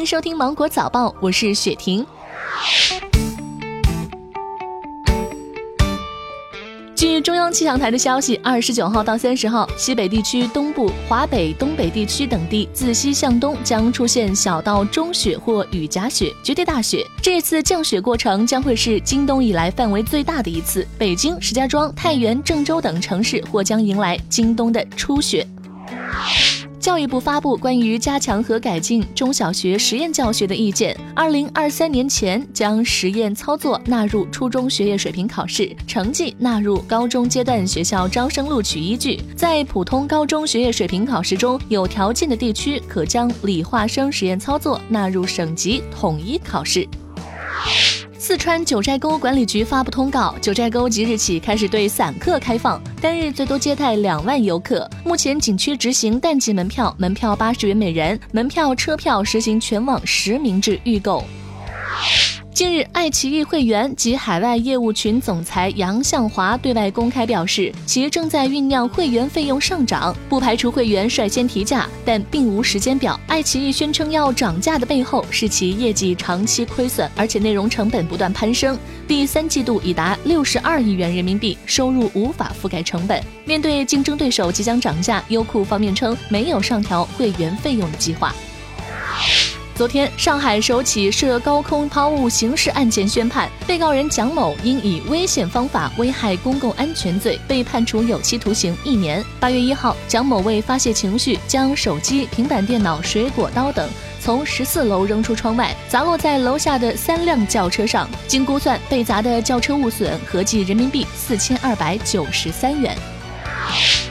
迎收听《芒果早报》，我是雪婷。据中央气象台的消息，二十九号到三十号，西北地区东部、华北、东北地区等地自西向东将出现小到中雪或雨夹雪、绝对大雪。这次降雪过程将会是今冬以来范围最大的一次。北京、石家庄、太原、郑州等城市或将迎来今冬的初雪。教育部发布关于加强和改进中小学实验教学的意见，二零二三年前将实验操作纳入初中学业水平考试成绩纳入高中阶段学校招生录取依据，在普通高中学业水平考试中有条件的地区，可将理化生实验操作纳入省级统一考试。四川九寨沟管理局发布通告，九寨沟即日起开始对散客开放，单日最多接待两万游客。目前景区执行淡季门票，门票八十元每人，门票车票实行全网实名制预购。近日，爱奇艺会员及海外业务群总裁杨向华对外公开表示，其正在酝酿会员费用上涨，不排除会员率先提价，但并无时间表。爱奇艺宣称要涨价的背后是其业绩长期亏损，而且内容成本不断攀升，第三季度已达六十二亿元人民币，收入无法覆盖成本。面对竞争对手即将涨价，优酷方面称没有上调会员费用的计划。昨天，上海首起涉高空抛物刑事案件宣判，被告人蒋某因以危险方法危害公共安全罪被判处有期徒刑一年。八月一号，蒋某为发泄情绪，将手机、平板电脑、水果刀等从十四楼扔出窗外，砸落在楼下的三辆轿车上。经估算，被砸的轿车物损合计人民币四千二百九十三元。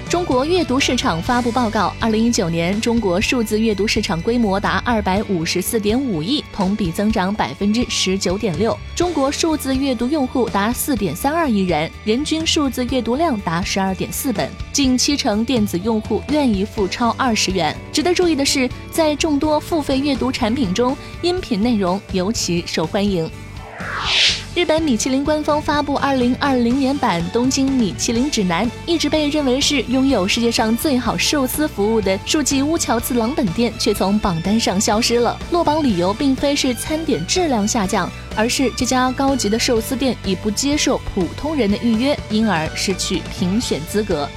中国阅读市场发布报告，二零一九年中国数字阅读市场规模达二百五十四点五亿，同比增长百分之十九点六。中国数字阅读用户达四点三二亿人，人均数字阅读量达十二点四本，近七成电子用户愿意付超二十元。值得注意的是，在众多付费阅读产品中，音频内容尤其受欢迎。日本米其林官方发布二零二零年版东京米其林指南，一直被认为是拥有世界上最好寿司服务的树记乌桥次郎本店，却从榜单上消失了。落榜理由并非是餐点质量下降，而是这家高级的寿司店已不接受普通人的预约，因而失去评选资格。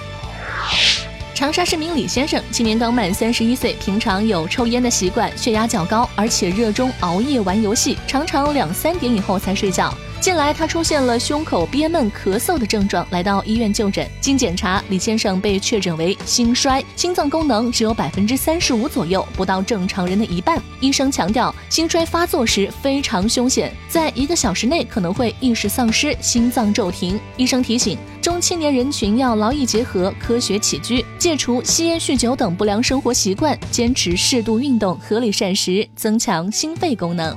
长沙市民李先生今年刚满三十一岁，平常有抽烟的习惯，血压较高，而且热衷熬夜玩游戏，常常两三点以后才睡觉。近来，他出现了胸口憋闷、咳嗽的症状，来到医院就诊。经检查，李先生被确诊为心衰，心脏功能只有百分之三十五左右，不到正常人的一半。医生强调，心衰发作时非常凶险，在一个小时内可能会意识丧失、心脏骤停。医生提醒，中青年人群要劳逸结合、科学起居，戒除吸烟、酗酒等不良生活习惯，坚持适度运动、合理膳食，增强心肺功能。